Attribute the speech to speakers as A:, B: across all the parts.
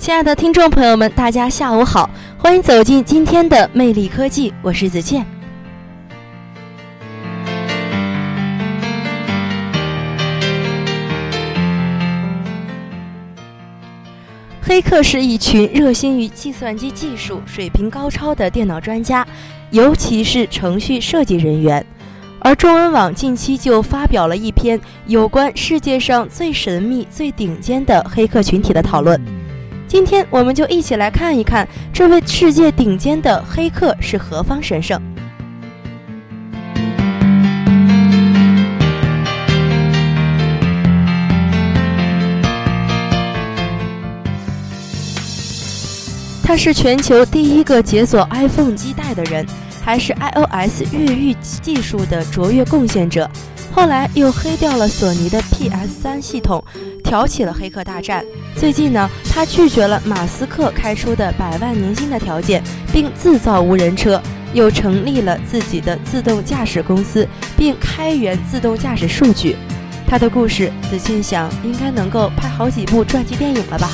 A: 亲爱的听众朋友们，大家下午好，欢迎走进今天的魅力科技，我是子健。黑客是一群热心于计算机技术、水平高超的电脑专家，尤其是程序设计人员。而中文网近期就发表了一篇有关世界上最神秘、最顶尖的黑客群体的讨论。今天，我们就一起来看一看这位世界顶尖的黑客是何方神圣。他是全球第一个解锁 iPhone 基带的人，还是 iOS 越狱技术的卓越贡献者。后来又黑掉了索尼的 PS3 系统，挑起了黑客大战。最近呢，他拒绝了马斯克开出的百万年薪的条件，并自造无人车，又成立了自己的自动驾驶公司，并开源自动驾驶数据。他的故事，子健想应该能够拍好几部传记电影了吧？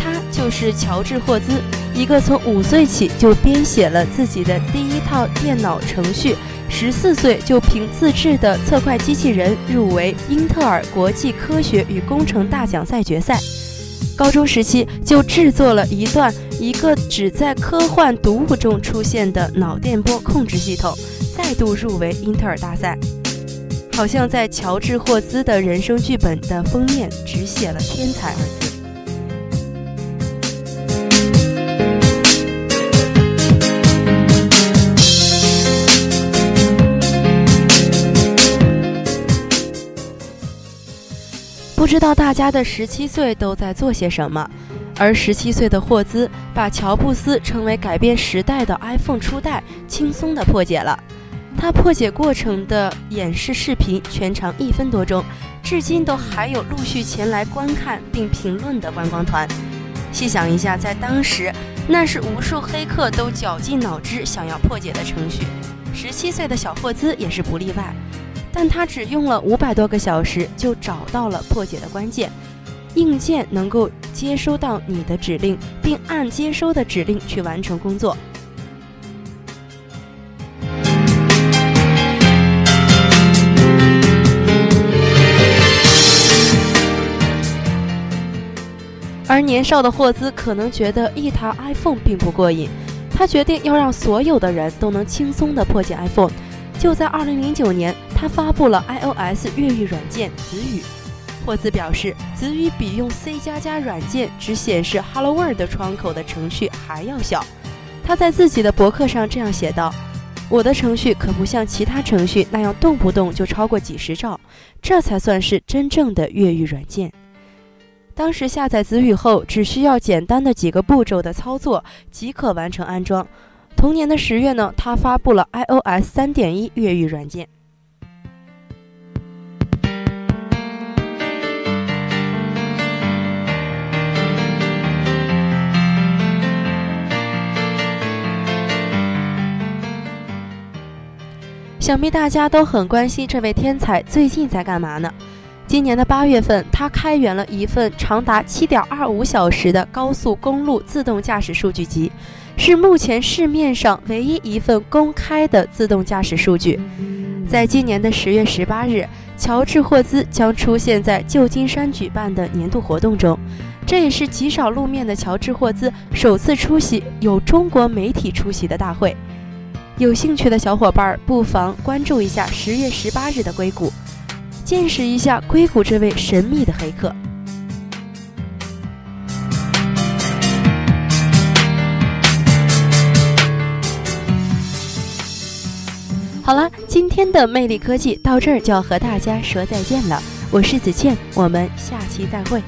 A: 他就是乔治·霍兹，一个从五岁起就编写了自己的第一套电脑程序，十四岁就凭自制的测快机器人入围英特尔国际科学与工程大奖赛决赛。高中时期就制作了一段一个只在科幻读物中出现的脑电波控制系统，再度入围英特尔大赛。好像在乔治·霍兹的人生剧本的封面只写了“天才”。不知道大家的十七岁都在做些什么，而十七岁的霍兹把乔布斯称为改变时代的 iPhone 初代轻松地破解了。他破解过程的演示视频全长一分多钟，至今都还有陆续前来观看并评论的观光团。细想一下，在当时，那是无数黑客都绞尽脑汁想要破解的程序，十七岁的小霍兹也是不例外。但他只用了五百多个小时就找到了破解的关键，硬件能够接收到你的指令，并按接收的指令去完成工作。而年少的霍兹可能觉得一台 iPhone 并不过瘾，他决定要让所有的人都能轻松地破解 iPhone。就在2009年。他发布了 iOS 越狱软件子语。霍兹表示，子语比用 C 加加软件只显示 Hello World 窗口的程序还要小。他在自己的博客上这样写道：“我的程序可不像其他程序那样动不动就超过几十兆，这才算是真正的越狱软件。”当时下载子语后，只需要简单的几个步骤的操作即可完成安装。同年的十月呢，他发布了 iOS 3.1越狱软件。想必大家都很关心这位天才最近在干嘛呢？今年的八月份，他开源了一份长达七点二五小时的高速公路自动驾驶数据集，是目前市面上唯一一份公开的自动驾驶数据。在今年的十月十八日，乔治·霍兹将出现在旧金山举办的年度活动中，这也是极少露面的乔治·霍兹首次出席有中国媒体出席的大会。有兴趣的小伙伴不妨关注一下十月十八日的硅谷，见识一下硅谷这位神秘的黑客。好了，今天的魅力科技到这儿就要和大家说再见了。我是子倩，我们下期再会。